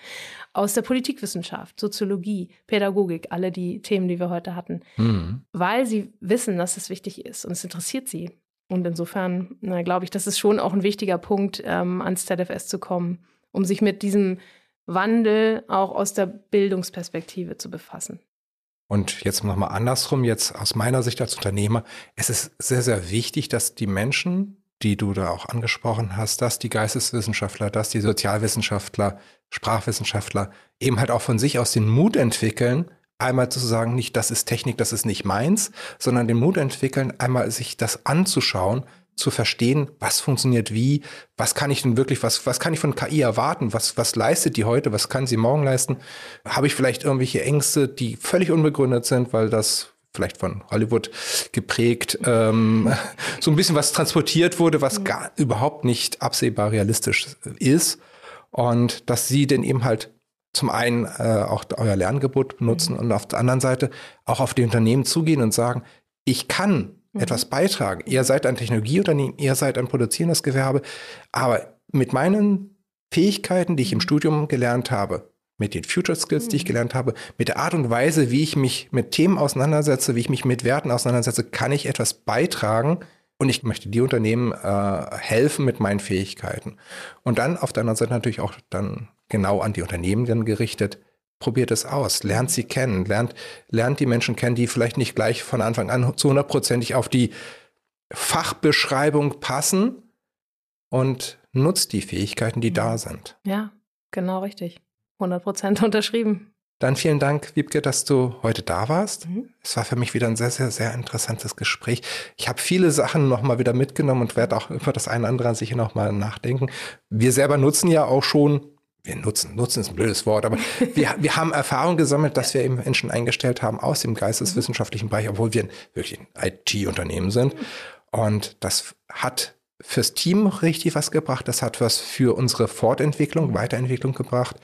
aus der Politikwissenschaft, Soziologie, Pädagogik, alle die Themen, die wir heute hatten, mhm. weil sie wissen, dass es wichtig ist und es interessiert sie. Und insofern glaube ich, das ist schon auch ein wichtiger Punkt, ähm, ans ZFS zu kommen, um sich mit diesem Wandel auch aus der Bildungsperspektive zu befassen. Und jetzt nochmal andersrum, jetzt aus meiner Sicht als Unternehmer, es ist sehr, sehr wichtig, dass die Menschen, die du da auch angesprochen hast, dass die Geisteswissenschaftler, dass die Sozialwissenschaftler, Sprachwissenschaftler eben halt auch von sich aus den Mut entwickeln, einmal zu sagen, nicht das ist Technik, das ist nicht meins, sondern den Mut entwickeln, einmal sich das anzuschauen, zu verstehen, was funktioniert wie, was kann ich denn wirklich, was, was kann ich von KI erwarten, was, was leistet die heute, was kann sie morgen leisten? Habe ich vielleicht irgendwelche Ängste, die völlig unbegründet sind, weil das vielleicht von Hollywood geprägt, ähm, so ein bisschen was transportiert wurde, was gar überhaupt nicht absehbar realistisch ist. Und dass sie denn eben halt zum einen äh, auch euer Lerngebot benutzen mhm. und auf der anderen Seite auch auf die Unternehmen zugehen und sagen, ich kann mhm. etwas beitragen. Ihr seid ein Technologieunternehmen, ihr seid ein produzierendes Gewerbe, aber mit meinen Fähigkeiten, die ich im mhm. Studium gelernt habe, mit den Future Skills, die ich gelernt habe, mit der Art und Weise, wie ich mich mit Themen auseinandersetze, wie ich mich mit Werten auseinandersetze, kann ich etwas beitragen und ich möchte die Unternehmen äh, helfen mit meinen Fähigkeiten. Und dann auf der anderen Seite natürlich auch dann genau an die Unternehmen dann gerichtet, probiert es aus, lernt sie kennen, lernt, lernt die Menschen kennen, die vielleicht nicht gleich von Anfang an zu hundertprozentig auf die Fachbeschreibung passen und nutzt die Fähigkeiten, die da sind. Ja, genau richtig. 100 Prozent unterschrieben. Dann vielen Dank, Wiebke, dass du heute da warst. Mhm. Es war für mich wieder ein sehr, sehr, sehr interessantes Gespräch. Ich habe viele Sachen nochmal wieder mitgenommen und werde auch über das eine oder andere an sich nochmal nachdenken. Wir selber nutzen ja auch schon, wir nutzen, nutzen ist ein blödes Wort, aber <laughs> wir, wir haben Erfahrung gesammelt, dass wir eben Menschen eingestellt haben aus dem geisteswissenschaftlichen Bereich, obwohl wir wirklich ein IT-Unternehmen sind. Und das hat fürs Team richtig was gebracht. Das hat was für unsere Fortentwicklung, Weiterentwicklung gebracht.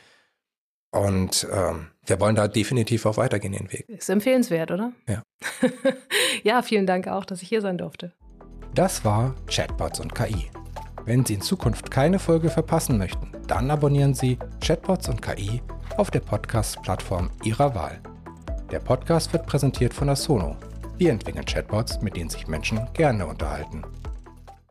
Und ähm, wir wollen da definitiv auch weitergehen den Weg. Ist empfehlenswert, oder? Ja. <laughs> ja, vielen Dank auch, dass ich hier sein durfte. Das war Chatbots und KI. Wenn Sie in Zukunft keine Folge verpassen möchten, dann abonnieren Sie Chatbots und KI auf der Podcast-Plattform Ihrer Wahl. Der Podcast wird präsentiert von Asono. Wir entwickeln Chatbots, mit denen sich Menschen gerne unterhalten.